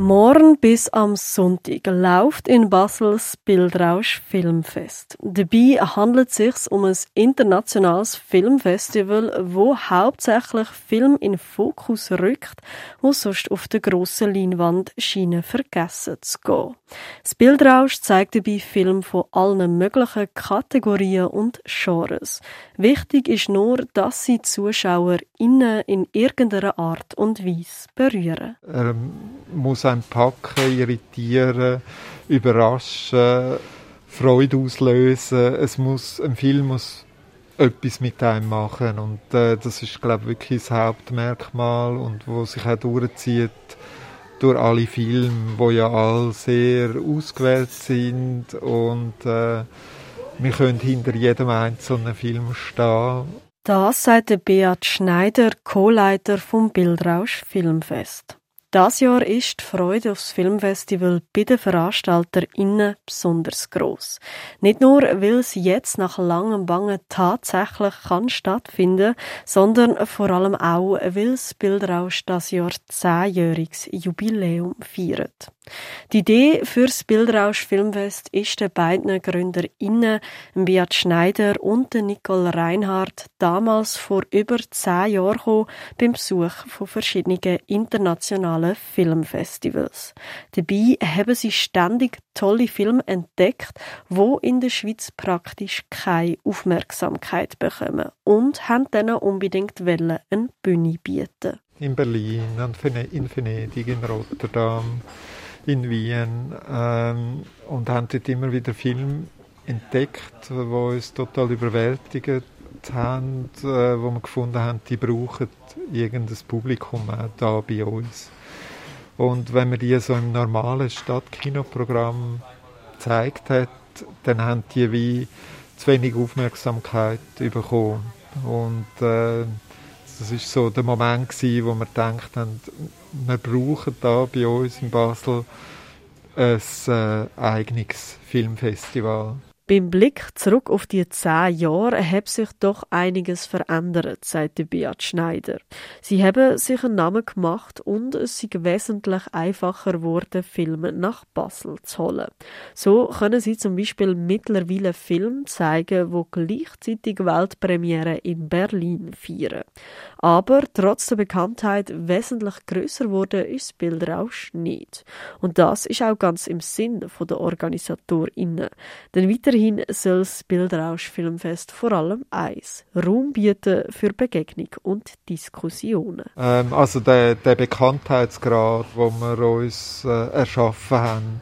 Morgen bis am Sonntag läuft in Basel das Bildrausch Filmfest. Dabei handelt es sich um ein internationales Filmfestival, wo hauptsächlich Film in Fokus rückt, wo sonst auf der grossen Leinwand scheinen vergessen zu gehen. Das Bildrausch zeigt dabei Filme von allen möglichen Kategorien und Genres. Wichtig ist nur, dass sie Zuschauer innen in irgendeiner Art und Weise berühren. Er muss einen packen, irritieren, überraschen, Freude auslösen. Es muss, ein Film muss etwas mit einem machen und äh, das ist glaube ich wirklich das Hauptmerkmal und wo sich auch durchzieht durch alle Filme, wo ja alle sehr ausgewählt sind und äh, wir können hinter jedem einzelnen Film stehen. Das sagt Beat Schneider, Co-Leiter vom Bildrausch Filmfest. Das Jahr ist die Freude aufs Filmfestival bei den VeranstalterInnen besonders groß. Nicht nur, weil es jetzt nach langem Bangen tatsächlich kann stattfinden, sondern vor allem auch, weil das Bildrausch das Jahr zehnjähriges Jubiläum feiert. Die Idee für das Bildrausch Filmfest ist den beiden GründerInnen, Beat Schneider und Nicole Reinhardt, damals vor über zehn Jahren gekommen, beim Besuch von verschiedenen internationalen Filmfestivals. Dabei haben sie ständig tolle Filme entdeckt, wo in der Schweiz praktisch keine Aufmerksamkeit bekommen und haben dann unbedingt eine Bühne bieten. In Berlin, in Venedig, in Rotterdam in Wien ähm, und haben dort immer wieder Filme entdeckt, die uns total überwältigt haben, äh, wo wir gefunden haben, die brauchen irgendein Publikum auch da bei uns. Und wenn man die so im normalen Stadtkinoprogramm gezeigt hat, dann haben die wie zu wenig Aufmerksamkeit bekommen. Und äh, das ist so der Moment gewesen, wo wir gedacht haben, wir brauchen da bei uns in Basel ein äh, eigenes Filmfestival. Beim Blick zurück auf die zehn Jahre hat sich doch einiges verändert, sagte Beat Schneider. Sie haben sich einen Namen gemacht und es ist wesentlich einfacher geworden, Filme nach Basel zu holen. So können sie zum Beispiel mittlerweile Filme zeigen, wo gleichzeitig Weltpremiere in Berlin feiern. Aber trotz der Bekanntheit wesentlich größer wurde ist Bildrausch nicht. Und das ist auch ganz im Sinn der OrganisatorInnen. Denn weiterhin Weiterhin soll das Bildrausch Filmfest vor allem eins Raum bieten für Begegnung und Diskussionen. Ähm, also der, der Bekanntheitsgrad, den wir uns äh, erschaffen haben,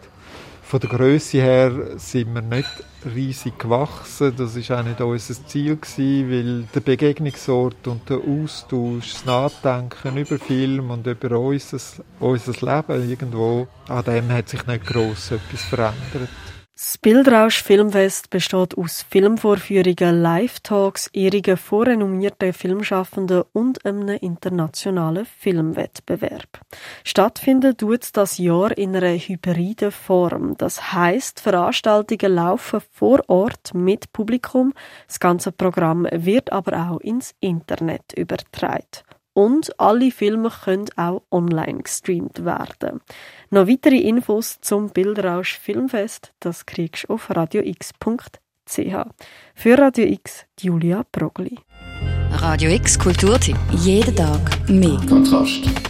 von der Größe her sind wir nicht riesig gewachsen. Das ist auch nicht unser Ziel gewesen, weil der Begegnungsort und der Austausch, das Nachdenken über Film und über unser, unser Leben irgendwo, an dem hat sich nicht gross etwas verändert. Das Bildrausch Filmfest besteht aus Filmvorführungen, Live-Talks, ehrlichen vorrenommierten Filmschaffenden und einem internationalen Filmwettbewerb. Stattfinden tut das Jahr in einer hybriden Form. Das heißt, Veranstaltungen laufen vor Ort mit Publikum. Das ganze Programm wird aber auch ins Internet übertragen. Und alle Filme können auch online gestreamt werden. Noch weitere Infos zum Bildrausch Filmfest, das kriegst du auf radiox.ch. Für Radio X, Julia Progli. Radio X Kulturtipp. Jeden Tag mehr. Kontrast.